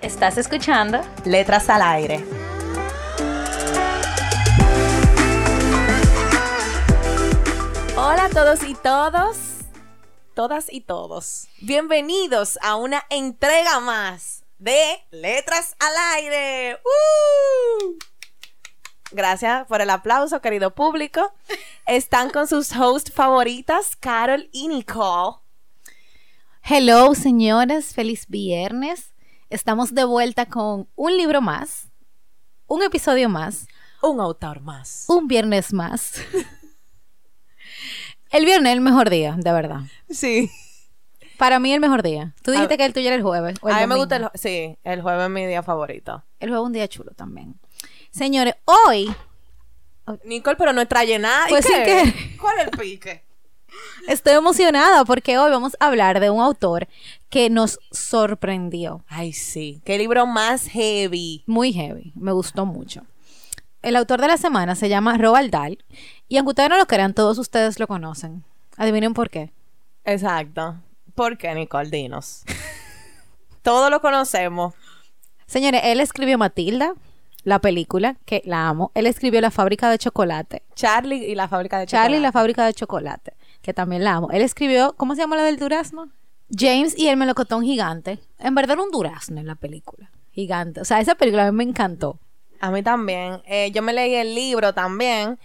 ¿Estás escuchando? Letras al aire. Hola a todos y todos, todas y todos. Bienvenidos a una entrega más de Letras al aire. ¡Uh! Gracias por el aplauso, querido público. Están con sus hosts favoritas, Carol y Nicole. Hello, señores, feliz viernes. Estamos de vuelta con un libro más, un episodio más, Un autor más. un viernes más. El viernes es el mejor día, de verdad. Sí. Para mí el mejor día. Tú dijiste A- que el tuyo era el jueves. o el A mí me gusta el, sí, el jueves es mi día favorito. El jueves es un día chulo también. Señores, hoy Nicole, pero no trae nada. ¿Y Pues sí qué? que- ¿Cuál es el pique? estoy emocionada porque hoy vamos a hablar de un autor que nos sorprendió. Ay, sí. Qué libro más heavy. Muy heavy. Me gustó mucho. El autor de la semana se llama Roald Dahl. Y aunque ustedes no lo crean, todos ustedes lo conocen. Adivinen por qué. Exacto. ¿Por qué, Nicole? Dinos. Todos lo conocemos. Señores, él escribió Matilda, la película, que la amo. Él escribió La fábrica de chocolate. Charlie y la fábrica de Charlie y la chocolate. fábrica de chocolate, que también la amo. Él escribió, ¿cómo se llama la del durazno? James y el melocotón gigante. En verdad era un durazno en la película. Gigante. O sea, esa película a mí me encantó. A mí también. Eh, yo me leí el libro también.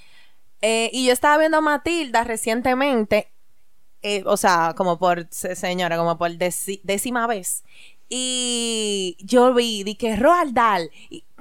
Eh, y yo estaba viendo Matilda recientemente. eh, o sea, como por, se- señora, como por décima vez. Y yo vi, di que Roald Dahl,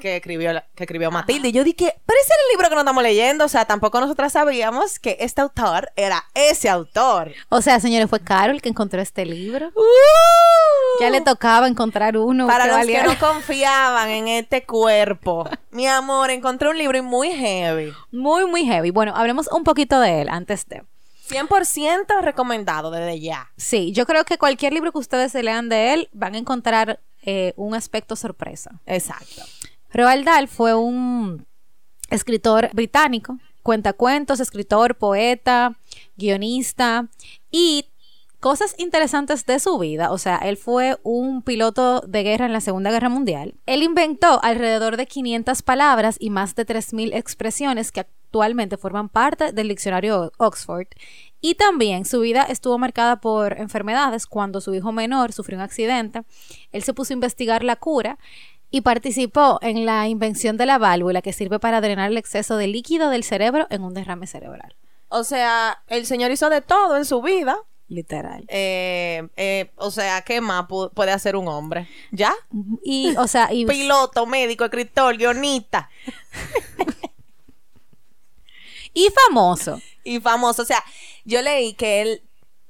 que escribió, la- que escribió Matilda, y yo dije, pero ese era el libro que no estamos leyendo, o sea, tampoco nosotras sabíamos que este autor era ese autor. O sea, señores, fue Carol que encontró este libro. ¡Uh! Ya le tocaba encontrar uno. Para que los valiera. que no confiaban en este cuerpo. Mi amor, encontré un libro muy heavy. Muy, muy heavy. Bueno, hablemos un poquito de él antes de. 100% recomendado desde ya. Sí, yo creo que cualquier libro que ustedes se lean de él van a encontrar eh, un aspecto sorpresa. Exacto. Roald Dahl fue un escritor británico, cuentacuentos, escritor, poeta, guionista y cosas interesantes de su vida. O sea, él fue un piloto de guerra en la Segunda Guerra Mundial. Él inventó alrededor de 500 palabras y más de 3.000 expresiones que actualmente forman parte del diccionario Oxford. Y también su vida estuvo marcada por enfermedades. Cuando su hijo menor sufrió un accidente, él se puso a investigar la cura y participó en la invención de la válvula que sirve para drenar el exceso de líquido del cerebro en un derrame cerebral. O sea, el señor hizo de todo en su vida. Literal. Eh, eh, o sea, ¿qué más pu- puede hacer un hombre? ¿Ya? Y, o sea, y, Piloto, médico, escritor, guionista y famoso. y famoso. O sea, yo leí que él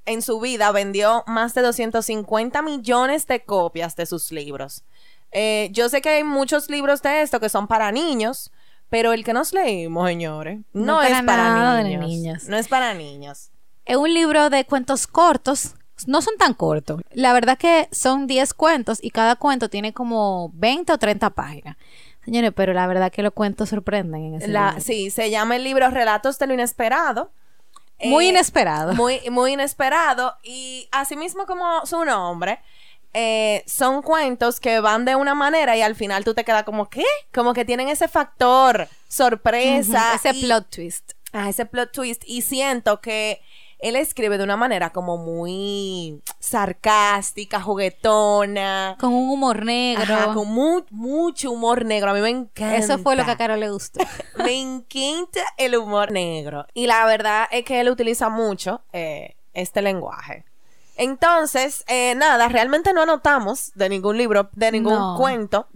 en su vida vendió más de 250 millones de copias de sus libros. Eh, yo sé que hay muchos libros de esto que son para niños, pero el que nos leímos, señores, no, No es para para nada de niños. niños. No es para niños. Es un libro de cuentos cortos. No son tan cortos. La verdad que son 10 cuentos y cada cuento tiene como 20 o 30 páginas. Señores, pero la verdad que los cuentos sorprenden en ese La, libro. sí, se llama el libro Relatos de lo Inesperado. Muy Eh, inesperado. Muy, muy inesperado. Y asimismo como su nombre, eh, son cuentos que van de una manera y al final tú te quedas como, ¿qué? Como que tienen ese factor sorpresa. Ese y- plot twist. Ah, ese plot twist. Y siento que él escribe de una manera como muy sarcástica, juguetona. Con un humor negro. Ajá, con mu- mucho humor negro. A mí me encanta. Eso fue lo que a Carol le gustó. Me encanta el humor negro. Y la verdad es que él utiliza mucho eh, este lenguaje. Entonces, eh, nada, realmente no anotamos de ningún libro, de ningún No. cuento.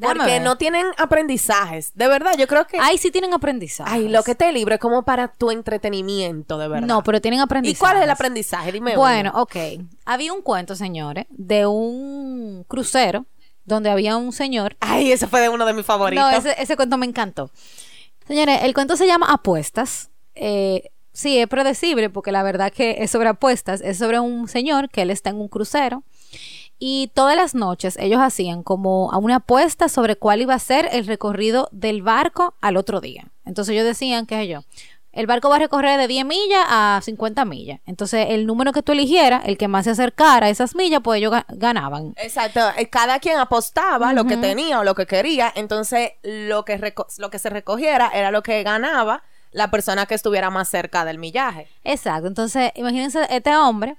Porque no tienen aprendizajes. De verdad, yo creo que. Ahí sí tienen aprendizaje. Ay, lo que te libro es como para tu entretenimiento, de verdad. No, pero tienen ¿Y aprendizaje. cuál es el aprendizaje? Dime Bueno, uno. ok. Había un cuento, señores, de un crucero donde había un señor. Ay, ese fue de uno de mis favoritos. No, ese, ese cuento me encantó. Señores, el cuento se llama Apuestas. Eh, sí, es predecible porque la verdad que es sobre apuestas. Es sobre un señor que él está en un crucero. Y todas las noches ellos hacían como a una apuesta sobre cuál iba a ser el recorrido del barco al otro día. Entonces ellos decían, qué sé yo, el barco va a recorrer de 10 millas a 50 millas. Entonces el número que tú eligieras, el que más se acercara a esas millas, pues ellos ga- ganaban. Exacto, eh, cada quien apostaba lo que tenía o lo que quería, entonces lo que, lo que se recogiera era lo que ganaba la persona que estuviera más cerca del millaje. Exacto. Entonces, imagínense este hombre,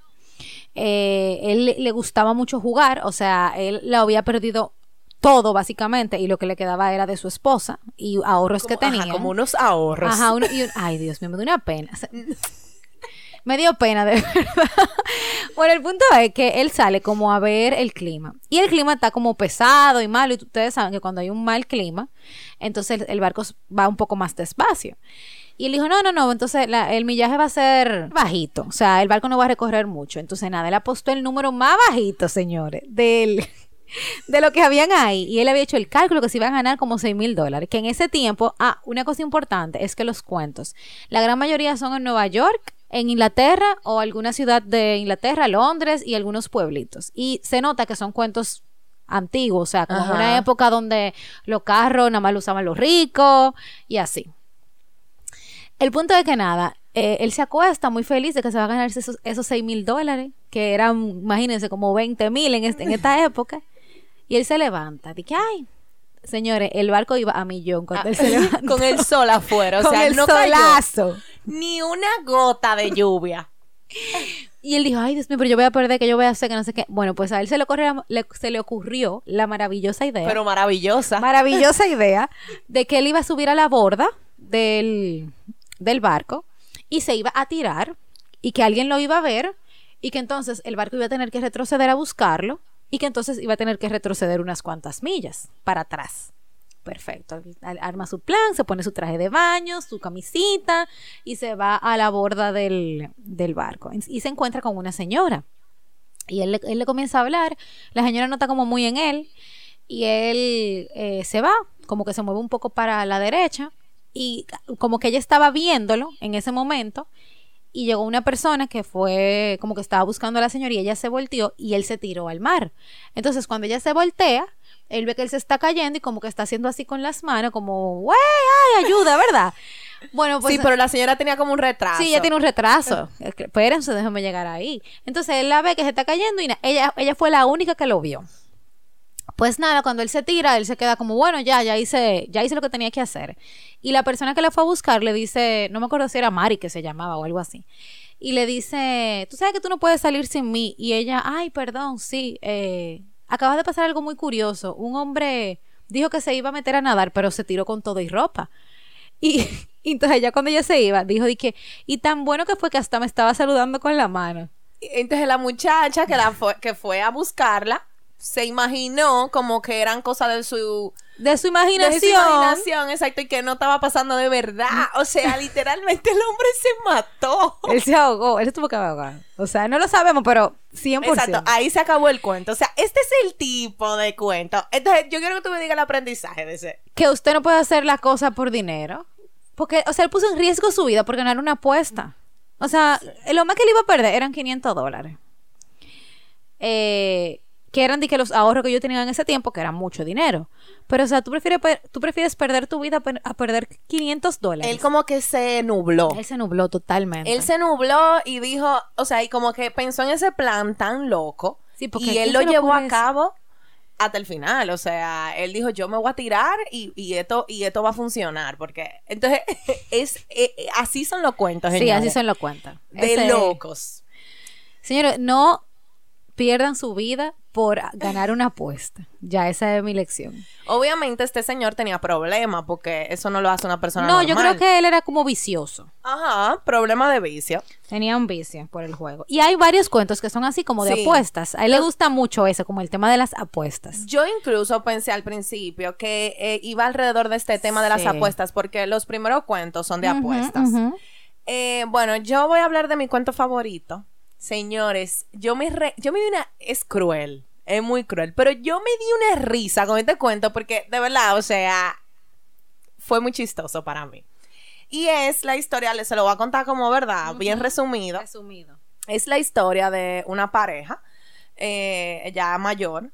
eh, él le- gustaba mucho jugar, o sea, él lo había perdido todo básicamente y lo que le quedaba era de su esposa y ahorros que ajá, tenía. como unos ahorros. Ajá, uno- y un- ay Dios mío, me dio una pena. Me dio pena, de verdad. Bueno, el punto es que él sale como a ver el clima. Y el clima está como pesado y malo. Y ustedes saben que cuando hay un mal clima, entonces el, el barco va un poco más despacio. Y él dijo, no, no, no, entonces la- el millaje va a ser bajito. O sea, el barco no va a recorrer mucho. Entonces, nada, él apostó el número más bajito, señores, del, de lo que habían ahí. Y él había hecho el cálculo que se iban a ganar como 6 mil dólares. Que en ese tiempo, ah, una cosa importante es que los cuentos, la gran mayoría son en Nueva York, en Inglaterra o alguna ciudad de Inglaterra, Londres y algunos pueblitos. Y se nota que son cuentos antiguos, o sea, como Ajá. una época donde los carros nada más los usaban los ricos y así. El punto es que nada, eh, él se acuesta muy feliz de que se va a ganar esos, esos 6 mil dólares, que eran, imagínense, como 20 mil en, este- en esta época. Y él se levanta. Dice, ay, señores, el barco iba a millón cuando él se. Ah, con el sol afuera, o Con sea, el no cayó solazo. ni una gota de lluvia. Y él dijo, ay, Dios mío, pero yo voy a perder, que yo voy a hacer, que no sé qué. Bueno, pues a él se le, ocurrió, le- se le ocurrió la maravillosa idea. Pero maravillosa. maravillosa idea de que él iba a subir a la borda del, del barco y se iba a tirar y que alguien lo iba a ver y que entonces el barco iba a tener que retroceder a buscarlo y que entonces iba a tener que retroceder unas cuantas millas para atrás. Perfecto. Arma su plan, se pone su traje de baño, su camisita y se va a la borda del, del barco. Y se encuentra con una señora. Y él, le- él le comienza a hablar. La señora no está como muy en él. Y él eh, se va, como que se mueve un poco para la derecha. Y como que ella estaba viéndolo en ese momento. Y llegó una persona que fue como que estaba buscando a la señora y ella se volteó y él se tiró al mar. Entonces cuando ella se voltea, él ve que él se está cayendo y como que está haciendo así con las manos, como, ay, ayuda, ¿verdad? Bueno, pues sí, pero la señora tenía como un retraso. Sí, ella tiene un retraso. Espérense, déjame llegar ahí. Entonces él la ve que se está cayendo y ella, ella fue la única que lo vio. Pues nada, cuando él se tira, él se queda como, bueno, ya, ya hice, ya hice lo que tenía que hacer. Y la persona que le fue a buscar le dice, no me acuerdo si era Mari que se llamaba o algo así. Y le dice, tú sabes que tú no puedes salir sin mí. Y ella, ay, perdón, sí, eh, acaba de pasar algo muy curioso. Un hombre dijo que se iba a meter a nadar, pero se tiró con todo y ropa. Y, entonces ya cuando ella se iba, dijo que, y tan bueno que fue que hasta me estaba saludando con la mano. Entonces la muchacha que, la fue, que fue a buscarla se imaginó como que eran cosas de su, De su de imaginación. su imaginación, exacto, y que no estaba pasando de verdad. O sea, literalmente el hombre se mató. Él se ahogó, él se tuvo que ahogar. O sea, no lo sabemos, pero 100%. Exacto, ahí se acabó el cuento. O sea, este es el tipo de cuento. Entonces, yo quiero que tú me digas el aprendizaje de ese. Que usted no puede hacer la cosa por dinero. Porque, o sea, él puso en riesgo su vida por ganar una apuesta. O sea, lo más que él iba a perder eran 500 dólares. Eh, que eran de que los ahorros que yo tenía en ese tiempo, que era mucho dinero. Pero, o sea, tú prefieres, tú prefieres perder tu vida a perder 500 dólares. Él como que se nubló. Él se nubló totalmente. Él se nubló y dijo, o sea, y como que pensó en ese plan tan loco. Sí, porque y ¿a él lo llevó a cabo hasta el final. O sea, él dijo, yo me voy a tirar y, y esto, y esto va a funcionar. Porque, entonces, es eh, eh, así son los cuentos, Sí, así se lo cuenta. De Ese- locos. Señores, no pierdan su vida por ganar una apuesta. Ya esa es mi lección. Obviamente este señor tenía problemas porque eso no lo hace una persona No, normal. yo creo que él era como vicioso. Ajá, problema de vicio. Tenía un vicio por el juego. Y hay varios cuentos que son así como de Sí. apuestas. A él le gusta mucho eso, como el tema de las apuestas. Yo incluso pensé al principio que eh, iba alrededor de este tema de las apuestas porque los primeros cuentos son de apuestas. Eh, bueno, yo voy a hablar de mi cuento favorito. Señores, yo me, re- yo me di una... Es cruel, es muy cruel, pero yo me di una risa con este cuento porque de verdad, o sea, fue muy chistoso para mí. Y es la historia, les se lo voy a contar como verdad, bien resumido. Resumido. Es la historia de una pareja eh, ya mayor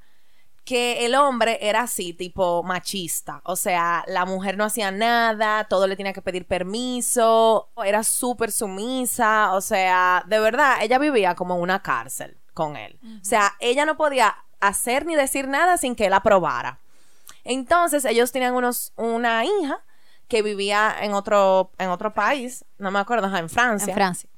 que el hombre era así, tipo machista. O sea, la mujer no hacía nada, todo le tenía que pedir permiso, era súper sumisa. O sea, de verdad, ella vivía como en una cárcel con él. O sea, ella no podía hacer ni decir nada sin que él aprobara. Entonces, ellos tenían unos, una hija que vivía en otro, en otro país, no me acuerdo, en Francia. En Francia.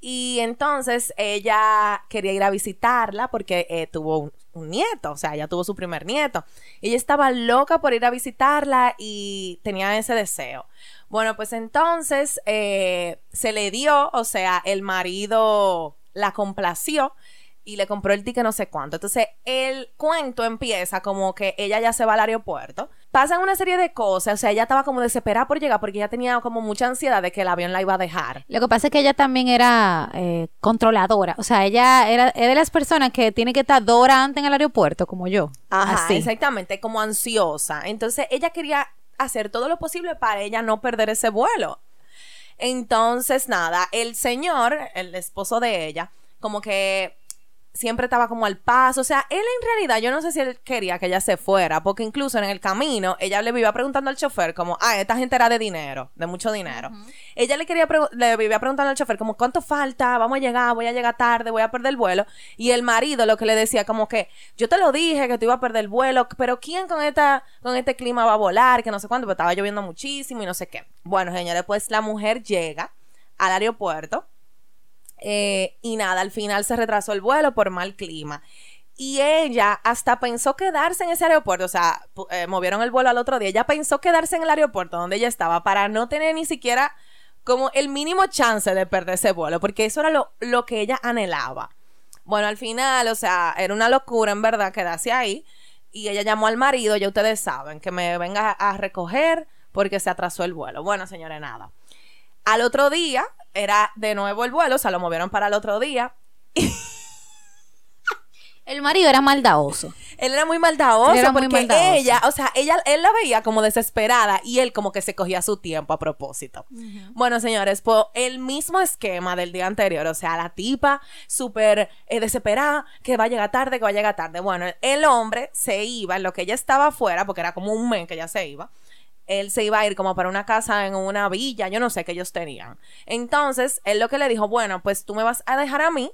Y entonces ella quería ir a visitarla porque eh, tuvo un, un nieto, o sea, ella tuvo su primer nieto. Ella estaba loca por ir a visitarla y tenía ese deseo. Bueno, pues entonces eh, se le dio, o sea, el marido la complació y le compró el ticket no sé cuánto. Entonces el cuento empieza como que ella ya se va al aeropuerto. Pasan una serie de cosas, o sea, ella estaba como desesperada por llegar porque ella tenía como mucha ansiedad de que el avión la iba a dejar. Lo que pasa es que ella también era eh, controladora. O sea, ella era es de las personas que tiene que estar dos horas antes en el aeropuerto, como yo. Ajá, Así. exactamente, como ansiosa. Entonces ella quería hacer todo lo posible para ella no perder ese vuelo. Entonces, nada, el señor, el esposo de ella, como que siempre estaba como al paso. O sea, él en realidad, yo no sé si él quería que ella se fuera, porque incluso en el camino, ella le vivía preguntando al chofer como, ah, esta gente era de dinero, de mucho dinero. Ella le quería, le vivía preguntando al chofer como, ¿cuánto falta? Vamos a llegar, voy a llegar tarde, voy a perder el vuelo. Y el marido lo que le decía como que, yo te lo dije que te iba a perder el vuelo, pero ¿quién con esta, con este clima va a volar? Que no sé cuánto, pero estaba lloviendo muchísimo y no sé qué. Bueno, señores, pues la mujer llega al aeropuerto eh, y nada, al final se retrasó el vuelo por mal clima. Y ella hasta pensó quedarse en ese aeropuerto, o sea, eh, movieron el vuelo al otro día. Ella pensó quedarse en el aeropuerto donde ella estaba para no tener ni siquiera como el mínimo chance de perder ese vuelo, porque eso era lo, lo que ella anhelaba. Bueno, al final, o sea, era una locura en verdad quedarse ahí. Y ella llamó al marido, ya ustedes saben, que me venga a recoger porque se atrasó el vuelo. Bueno, señores, nada. Al otro día era de nuevo el vuelo, o sea, lo movieron para el otro día. El marido era maldadoso. Él era muy maldadoso muy porque maldadoso. ella, o sea, ella, él la veía como desesperada y él como que se cogía su tiempo a propósito. Bueno, señores, pues el mismo esquema del día anterior, o sea, la tipa súper eh, desesperada, que va a llegar tarde, que va a llegar tarde. Bueno, el hombre se iba en lo que ella estaba afuera, porque era como un mes que ella se iba. Él se iba a ir como para una casa en una villa, yo no sé qué ellos tenían. Entonces, él lo que le dijo, bueno, pues tú me vas a dejar a mí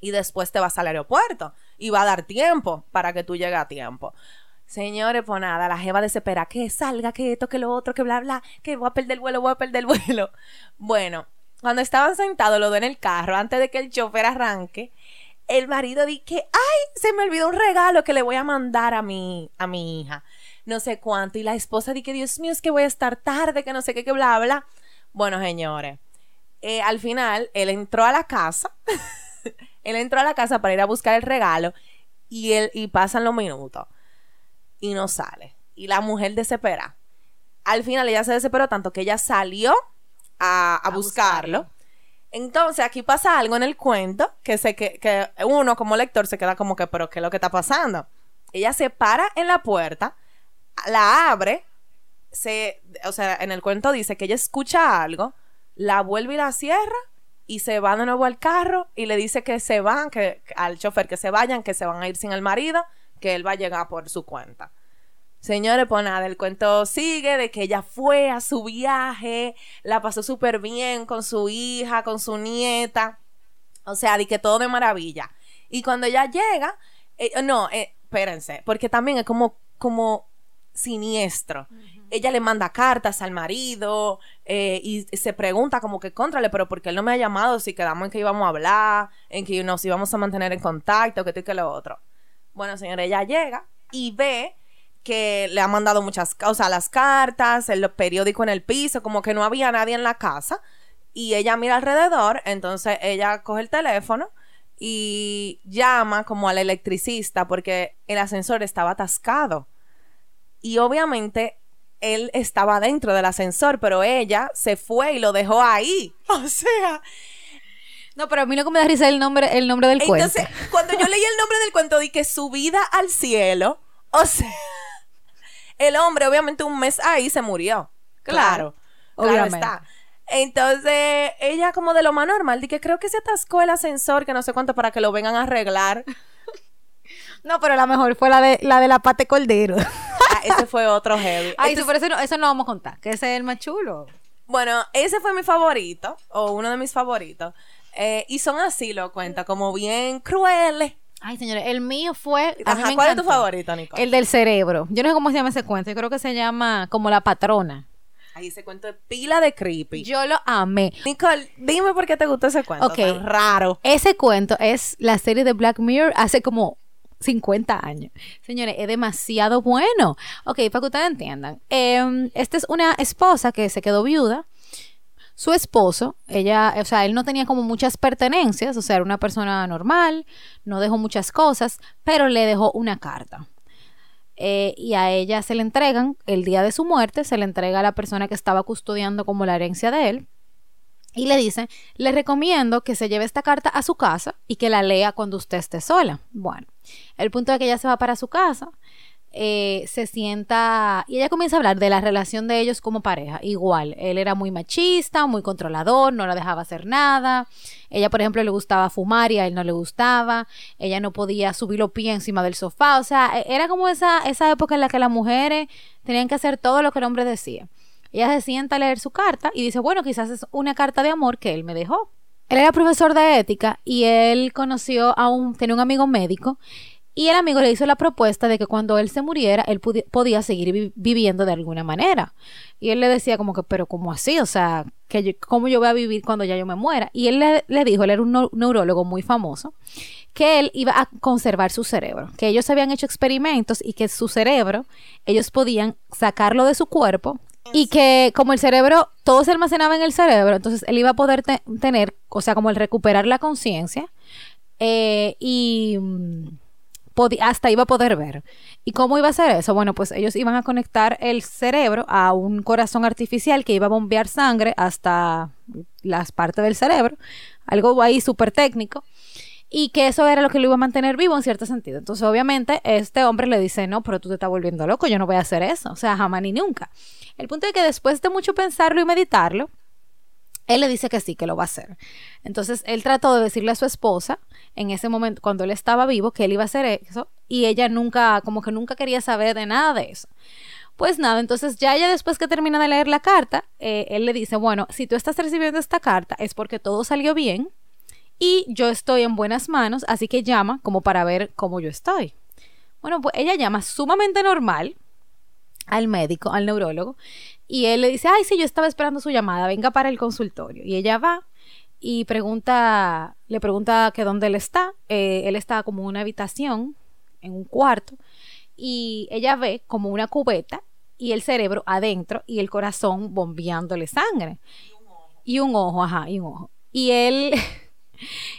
y después te vas al aeropuerto y va a dar tiempo para que tú llegues a tiempo. Señores, pues nada, la jeva desespera que salga, que esto, que lo otro, que bla, bla, que voy a perder el vuelo, voy a perder el vuelo. Bueno, cuando estaban sentados los dos en el carro, antes de que el chofer arranque, el marido dice que, ay, se me olvidó un regalo que le voy a mandar a mi, a mi hija. No sé cuánto. Y la esposa dice que, Dios mío, es que voy a estar tarde, que no sé qué, que bla, bla. Bueno, señores, eh, al final, él entró a la casa. él entró a la casa para ir a buscar el regalo y él y pasan los minutos y no sale y la mujer desespera al final ella se desesperó tanto que ella salió a, a A buscarlo. buscarlo. entonces aquí pasa algo en el cuento que se que, que uno como lector se queda como que pero qué es lo que está pasando ella se para en la puerta la abre se o sea en el cuento dice que ella escucha algo la vuelve y la cierra y se va de nuevo al carro y le dice que se van, que al chofer que se vayan, que se van a ir sin el marido, que él va a llegar por su cuenta. Señores, pues nada, el cuento sigue de que ella fue a su viaje, la pasó súper bien con su hija, con su nieta, o sea, de que todo de maravilla. Y cuando ella llega, eh, no, eh, espérense, porque también es como, como siniestro. ella le manda cartas al marido eh, y se pregunta como que contrale, pero ¿por qué él no me ha llamado si quedamos en que íbamos a hablar, en que nos íbamos a mantener en contacto, que esto y que lo otro? Bueno, señora, ella llega y ve que le ha mandado muchas, sea, las cartas, el periódico en el piso, como que no había nadie en la casa. Y ella mira alrededor, entonces ella coge el teléfono y llama como al electricista porque el ascensor estaba atascado. Y obviamente él estaba dentro del ascensor, pero ella se fue y lo dejó ahí. O sea, no, pero a mí lo que me da risa es el nombre, el nombre del cuento. Entonces, cuando yo leí el nombre del cuento, di que su vida al cielo, o sea, el hombre obviamente un mes ahí se murió. Claro, claro, está. Entonces, ella como de lo más normal, di que creo que se atascó el ascensor, que no sé cuánto, para que lo vengan a arreglar. No, pero la mejor fue la de la de la pate cordero. Ah, ese fue otro heavy. Ay, eso, eso, no, eso no vamos a contar, que ese es el más chulo. Bueno, ese fue mi favorito, o uno de mis favoritos. Eh, y son así, lo cuenta, como bien crueles. Ay, señores, el mío fue. ¿Cuál es tu favorito, Nicole? El del cerebro. Yo no sé cómo se llama ese cuento. Yo creo que se llama como la patrona. Ay, ese cuento es pila de creepy. Yo lo amé. Nicole, dime por qué te gustó ese cuento. Ok. raro. Ese cuento es la serie de Black Mirror hace como 50 años. Señores, es demasiado bueno. Ok, para que ustedes entiendan. Em, esta es una esposa que se quedó viuda su esposo, ella, o sea, él no tenía como muchas pertenencias, o sea, era una persona normal, no dejó muchas cosas, pero le dejó una carta. Eh, y a ella se le entregan, el día de su muerte, se le entrega a la persona que estaba custodiando como la herencia de él. Y le dice, le recomiendo que se lleve esta carta a su casa y que la lea cuando usted esté sola. Bueno, el punto es que ella se va para su casa, eh, se sienta y ella comienza a hablar de la relación de ellos como pareja. Igual, él era muy machista, muy controlador, no la dejaba hacer nada. Ella, por ejemplo, le gustaba fumar y a él no le gustaba. Ella no podía subir los pies encima del sofá. O sea, e, era como esa, esa época en la que las mujeres tenían que hacer todo lo que el hombre decía. Ella se sienta a leer su carta y dice, bueno, quizás es una carta de amor que él me dejó. Él era profesor de ética y él conoció a un, tenía un amigo médico y el amigo le hizo la propuesta de que cuando él se muriera, él podía seguir viviendo de alguna manera. Y él le decía como que, pero ¿cómo así? O sea, que ¿cómo yo voy a vivir cuando ya yo me muera? Y él le, dijo, él era un neurólogo muy famoso, que él iba a conservar su cerebro, que ellos habían hecho experimentos y que su cerebro, ellos podían sacarlo de su cuerpo y que como el cerebro, todo se almacenaba en el cerebro, entonces él iba a poder tener, o sea, como el recuperar la conciencia eh, y mm, hasta iba a poder ver. ¿Y cómo iba a ser eso? Bueno, pues ellos iban a conectar el cerebro a un corazón artificial que iba a bombear sangre hasta las partes del cerebro, algo ahí súper técnico, y que eso era lo que lo iba a mantener vivo en cierto sentido. Entonces, obviamente, este hombre le dice, no, pero tú te estás volviendo loco, yo no voy a hacer eso, o sea, jamás ni nunca. El punto es que después de mucho pensarlo y meditarlo, él le dice que sí, que lo va a hacer. Entonces, él trató de decirle a su esposa, en ese momento, cuando él estaba vivo, que él iba a hacer eso, y ella nunca, como que nunca quería saber de nada de eso. Pues nada, entonces ya ella después que termina de leer la carta, eh, él le dice, bueno, si tú estás recibiendo esta carta es porque todo salió bien y yo estoy en buenas manos, así que llama como para ver cómo yo estoy. Bueno, pues ella llama sumamente normal al médico, al neurólogo, y él le dice, ay, sí, yo estaba esperando su llamada, venga para el consultorio. Y ella va y pregunta, le pregunta que dónde él está. Eh, él está como en una habitación, en un cuarto, y ella ve como una cubeta y el cerebro adentro y el corazón bombeándole sangre. Y un ojo. ajá, y un ojo. Y él,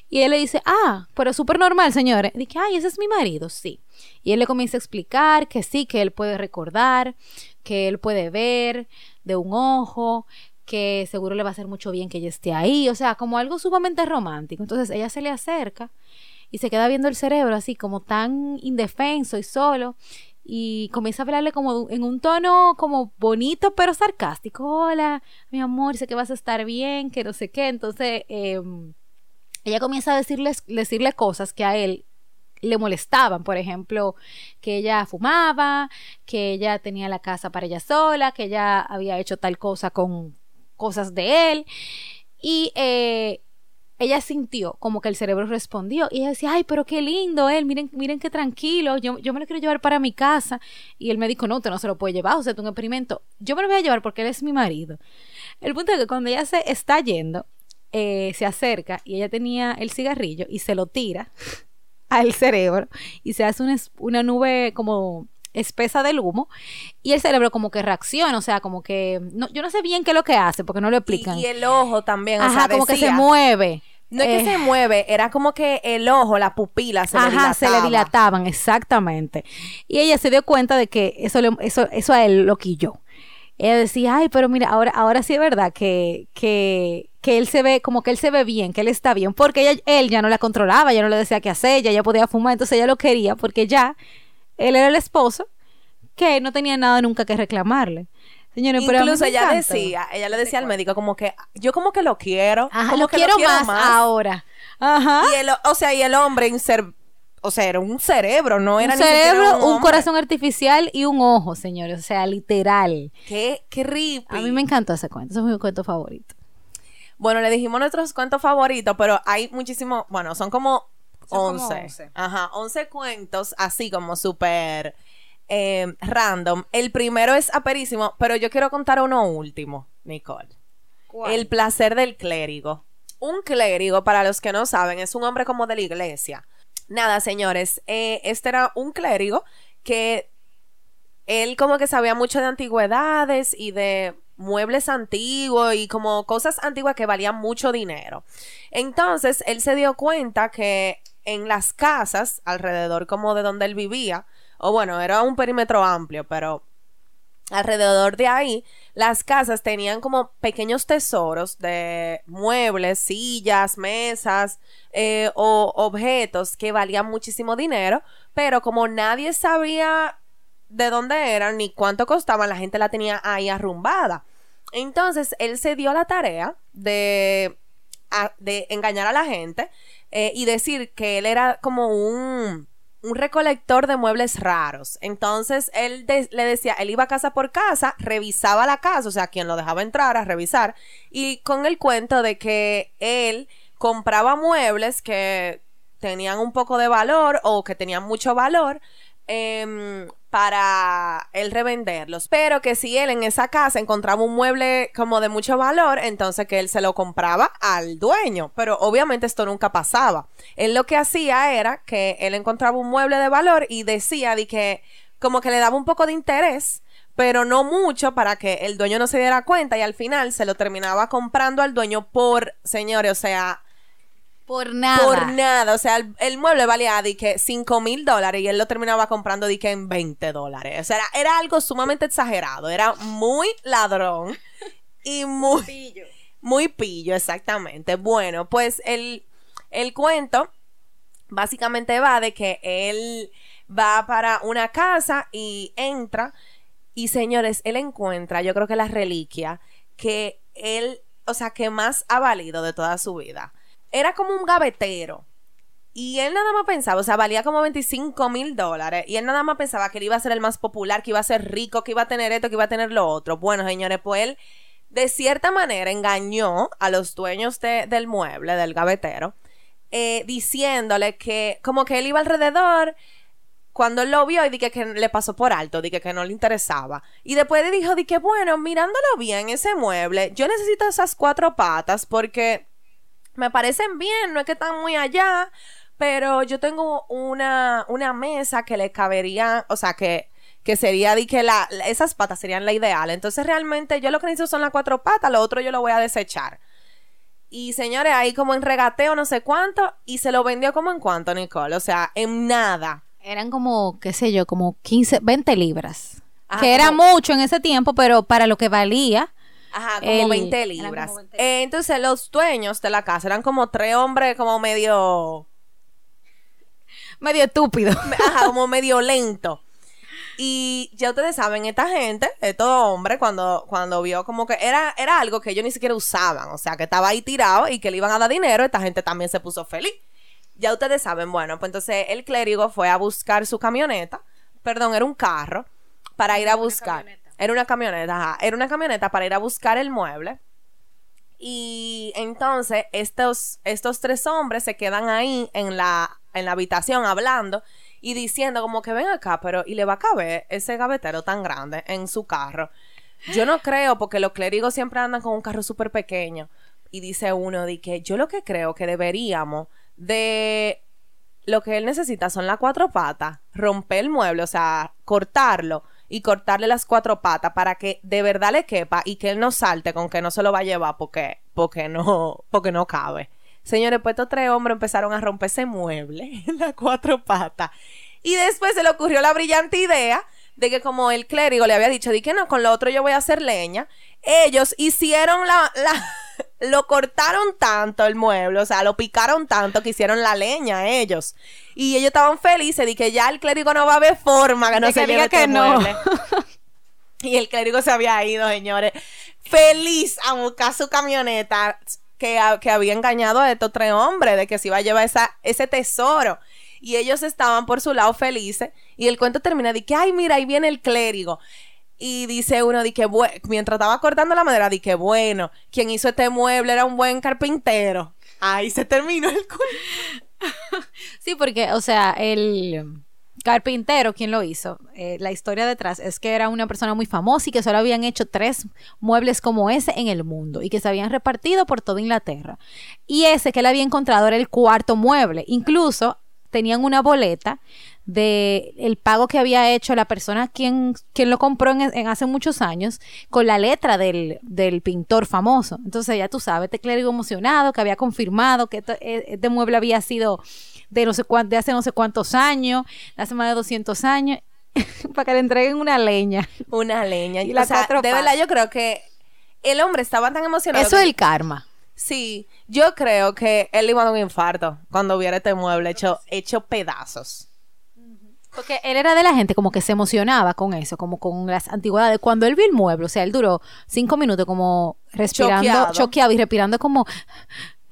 y él le dice, ah, pero súper normal, señores. Dice, ay, ese es mi marido, sí. Y él le comienza a explicar que sí, que él puede recordar, que él puede ver de un ojo, que seguro le va a hacer mucho bien que ella esté ahí, o sea, como algo sumamente romántico. Entonces ella se le acerca y se queda viendo el cerebro así como tan indefenso y solo y comienza a hablarle como en un tono como bonito pero sarcástico. Hola, mi amor, sé que vas a estar bien, que no sé qué. Entonces em, ella comienza a decirles, decirle cosas que a él le molestaban, por ejemplo, que ella fumaba, que ella tenía la casa para ella sola, que ella había hecho tal cosa con cosas de él. Y eh, ella sintió como que el cerebro respondió y ella decía, ay, pero qué lindo él, miren, miren qué tranquilo, yo, yo me lo quiero llevar para mi casa. Y el médico, no, usted no se lo puede llevar, o sea, es un experimento. Yo me lo voy a llevar porque él es mi marido. El punto es que cuando ella se está yendo, eh, se acerca y ella tenía el cigarrillo y se lo tira al cerebro y se hace una, una nube como espesa del humo y el cerebro como que reacciona, o sea, como que no, yo no sé bien qué es lo que hace porque no lo explican. Y, el ojo también, o Ajá, sea, como que se mueve. No es que Eh, se mueve, era como que el ojo, la pupila se le Ajá, dilataba. se le dilataban, exactamente. Y ella se dio cuenta de que eso, le- eso, eso a él lo quilló. Ella decía, ay, pero mira, ahora, ahora sí es verdad que, que, que él se ve, como que él se ve bien, que él está bien, porque ella, él ya no la controlaba, ya no le decía qué hacer, ella ya podía fumar, entonces ella lo quería, porque ya él era el esposo que no tenía nada nunca que reclamarle. Señores, pero a mí Incluso ella encanta. decía, ella le decía al médico como que yo como que lo quiero, Ajá, como lo que quiero, más, ahora. Ajá. Y el, o sea, y el hombre inser- o sea, era un cerebro, no era un ni cerebro, un, hombre. corazón artificial y un ojo, señores. O sea, literal. Qué, qué creepy. A mí me encantó ese cuento. Ese es mi cuento favorito. Bueno, le dijimos nuestros cuentos favoritos, pero hay muchísimos, bueno, son como Son como 11. 11. Ajá, 11 cuentos así como súper eh, random. El primero es aperísimo, pero yo quiero contar uno último, Nicole. El placer del clérigo. Un clérigo, para los que no saben, es un hombre como de la iglesia. Nada, señores, eh, este era un clérigo que él como que sabía mucho de antigüedades y de muebles antiguos y como cosas antiguas que valían mucho dinero. Entonces, él se dio cuenta que en las casas alrededor como de donde él vivía, o bueno, era un perímetro amplio, pero alrededor de ahí, las casas tenían como pequeños tesoros de muebles, sillas, mesas eh, o objetos que valían muchísimo dinero, pero como nadie sabía de dónde eran ni cuánto costaban, la gente la tenía ahí arrumbada. Entonces, él se dio la tarea de, de engañar a la gente eh, y decir que él era como un, un recolector de muebles raros. Entonces, él le decía, él iba casa por casa, revisaba la casa, o sea, quien lo dejaba entrar a revisar, y con el cuento de que él compraba muebles que tenían un poco de valor o que tenían mucho valor em, para él revenderlos. Pero que si él en esa casa encontraba un mueble como de mucho valor, entonces que él se lo compraba al dueño. Pero obviamente esto nunca pasaba. Él lo que hacía era que él encontraba un mueble de valor y decía de que como que le daba un poco de interés. Pero no mucho para que el dueño no se diera cuenta y al final se lo terminaba comprando al dueño por, señores, o sea, Por nada. por nada. O sea, el, el mueble valía de que 5 mil dólares y él lo terminaba comprando de que en 20 dólares. O sea, era, era algo sumamente exagerado. Era muy ladrón y muy, muy pillo, exactamente. Bueno, pues el, el cuento básicamente va de que él va para una casa y entra y señores, él encuentra, yo creo que la reliquia que él, o sea, que más ha valido de toda su vida. Era como un gavetero. Y él nada más pensaba, o sea, valía como 25 mil dólares. Y él nada más pensaba que él iba a ser el más popular, que iba a ser rico, que iba a tener esto, que iba a tener lo otro. Bueno, señores, pues él de cierta manera engañó a los dueños de- del mueble, del gavetero, eh, diciéndole que como que él iba alrededor cuando él lo vio y dije que le pasó por alto, dije que no le interesaba. Y después le dijo, dije, bueno, mirándolo bien, ese mueble, yo necesito esas cuatro patas porque me parecen bien, no es que están muy allá, pero yo tengo una, una mesa que le cabería, o sea, que, que sería de que la, esas patas serían la ideal. Entonces realmente yo lo que necesito son las cuatro patas, lo otro yo lo voy a desechar. Y señores, ahí como en regateo no sé cuánto, y se lo vendió como en cuánto, Nicole, o sea, en nada. Eran como, qué sé yo, como 15, 20 libras. Ah, que era mucho en ese tiempo, pero para lo que valía. Ajá, como El- 20 eran libras. como 20 Eh, entonces los dueños de la casa eran como tres hombres como medio... Medio estúpido. Ajá, como medio lento. Y ya ustedes saben, esta gente, estos hombres, cuando, cuando vio como que era, era algo que ellos ni siquiera usaban, o sea, que estaba ahí tirado y que le iban a dar dinero, esta gente también se puso feliz. Ya ustedes saben, bueno, pues entonces el clérigo fue a buscar su camioneta, perdón, era un carro, para ir a buscar. Era una camioneta, ajá, era una camioneta para ir a buscar el mueble. Y entonces estos, estos tres hombres se quedan ahí en la, en la habitación hablando y diciendo como que ven acá, pero y le va a caber ese gavetero tan grande en su carro. Yo no creo porque los clérigos siempre andan con un carro súper pequeño. Y dice uno de que yo lo que creo que deberíamos de lo que él necesita son las cuatro patas, romper el mueble, o sea, cortarlo y cortarle las cuatro patas para que de verdad le quepa y que él no salte con que no se lo va a llevar porque, porque no, porque no cabe. Señores, pues estos tres hombres empezaron a romper ese mueble las cuatro patas. Y después se le ocurrió la brillante idea de que como el clérigo le había dicho, di que no, con lo otro yo voy a hacer leña, ellos hicieron la, la lo cortaron tanto el mueble, o sea, lo picaron tanto que hicieron la leña ellos. Y ellos estaban felices de que ya el clérigo no va a ver forma que no De se que diga que este no. mueble. Y el clérigo se había ido, señores. Feliz a buscar su camioneta que, que había engañado a estos tres hombres de que se iba a llevar esa, ese tesoro. Y ellos estaban por su lado felices. Y el cuento termina de que, ay, mira, ahí viene el clérigo. Y dice uno, de que, bue- mientras estaba cortando la madera, de que, bueno, quien hizo este mueble era un buen carpintero. Ahí se terminó el cuento. Sí, porque, o sea, el carpintero, quien lo hizo, Eh, la historia detrás es que era una persona muy famosa y que solo habían hecho tres muebles como ese en el mundo y que se habían repartido por toda Inglaterra. Y ese que él había encontrado era el cuarto mueble. Incluso tenían una boleta de el pago que había hecho la persona quien, quien lo compró en, en hace muchos años con la letra del, del pintor famoso. Entonces ya tú sabes, este clérigo emocionado que había confirmado que eh, este mueble había sido de no sé cuán- de hace no sé cuántos años, de hace más de 200 años, para que le entreguen una leña. Una leña. Y o las sea, cuatro de verdad, yo creo que el hombre estaba tan emocionado. Eso es que- el karma. Sí, yo creo que él iba a dar un infarto cuando viera este mueble hecho, hecho pedazos. Porque él era de la gente como que se emocionaba con eso, como con las antigüedades. Cuando él vio el mueble, o sea, él duró cinco minutos como respirando, Choqueado. choqueado, y respirando como...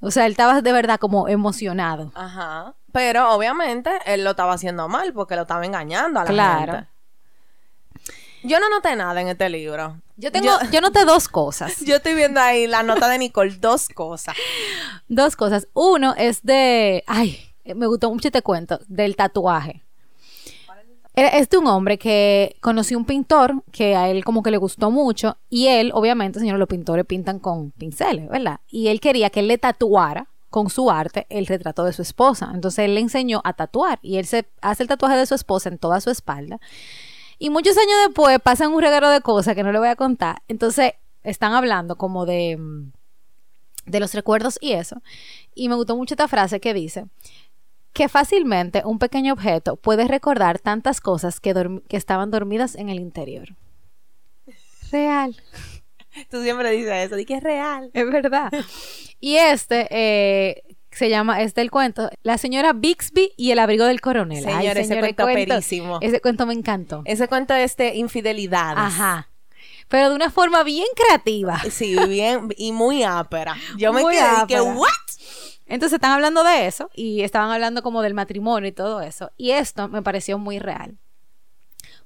O sea, él estaba de verdad como emocionado. Ajá. Pero obviamente él lo estaba haciendo mal porque lo estaba engañando a la Claro. gente. Yo no noté nada en este libro. Yo tengo, yo, noté dos cosas. Yo estoy viendo ahí la nota de Nicole, dos cosas. Dos cosas. Uno es de... Ay, me gustó mucho este cuento, del tatuaje. Era- Es de un hombre que conoció un pintor que a él como que le gustó mucho y él, obviamente, señor, los pintores pintan con pinceles, ¿verdad? Y él quería que él le tatuara con su arte el retrato de su esposa. Entonces él le enseñó a tatuar y él se hace el tatuaje de su esposa en toda su espalda. Y muchos años después pasan un regalo de cosas que no le voy a contar. Entonces están hablando como de, mm, de los recuerdos y eso. Y me gustó mucho esta frase que dice que fácilmente un pequeño objeto puede recordar tantas cosas que, estaban dormidas en el interior. Real, Tú siempre dices eso, di que es real. es verdad. Y este eh, se llama, es del cuento, La señora Bixby y el abrigo del coronel. Ay, Señor, ese señora, cuento perísimo. Ese cuento me encantó. Ese cuento es de infidelidades. Ajá. Pero de una forma bien creativa. Sí, bien y muy ápera. Yo me Muy quedé y que, ápera. ¿what? Entonces están hablando de eso y estaban hablando como del matrimonio y todo eso. Y esto me pareció muy real.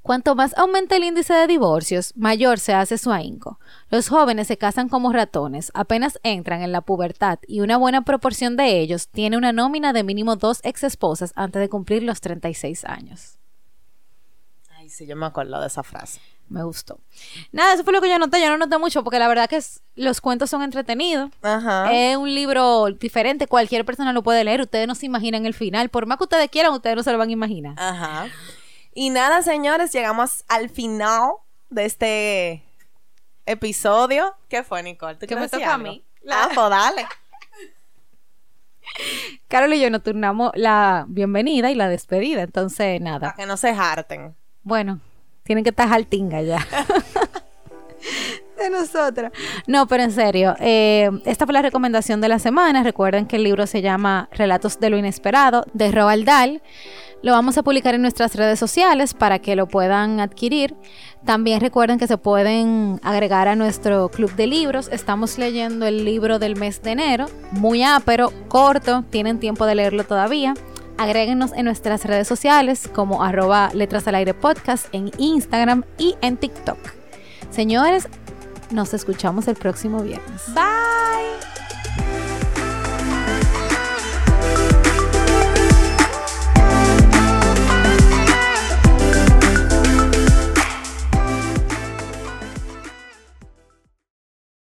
Cuanto más aumenta el índice de divorcios, mayor se hace su ahínco. Los jóvenes se casan como ratones, apenas entran en la pubertad y una buena proporción de ellos tiene una nómina de mínimo dos ex esposas antes de cumplir los 36 años. Ay, sí, yo me acuerdo de esa frase. Me gustó. Nada, eso fue lo que yo noté. Yo no noté mucho porque la verdad que es- los cuentos son entretenidos. Ajá. Es un libro diferente, cualquier persona lo puede leer, ustedes no se imaginan el final, por más que ustedes quieran, ustedes no se lo van a imaginar. Ajá. Y nada, señores, llegamos al final de este episodio. ¿Qué fue, Nicole? ¿Tú quieres me toca a mí. Ah, pues dale. Carol y yo nos turnamos la bienvenida y la despedida, entonces Para nada. que no se harten. Bueno, tienen que estar jaltinga ya. de nosotras. No, pero en serio, eh, esta fue la recomendación de la semana. Recuerden que el libro se llama Relatos de lo Inesperado de Roald Dahl. Lo vamos a publicar en nuestras redes sociales para que lo puedan adquirir. También recuerden que se pueden agregar a nuestro club de libros. Estamos leyendo el libro del mes de enero, muy ápero, corto, tienen tiempo de leerlo todavía. Agréguenos en nuestras redes sociales como arroba letras al aire podcast en Instagram y en TikTok. Señores, nos escuchamos el próximo viernes. Bye.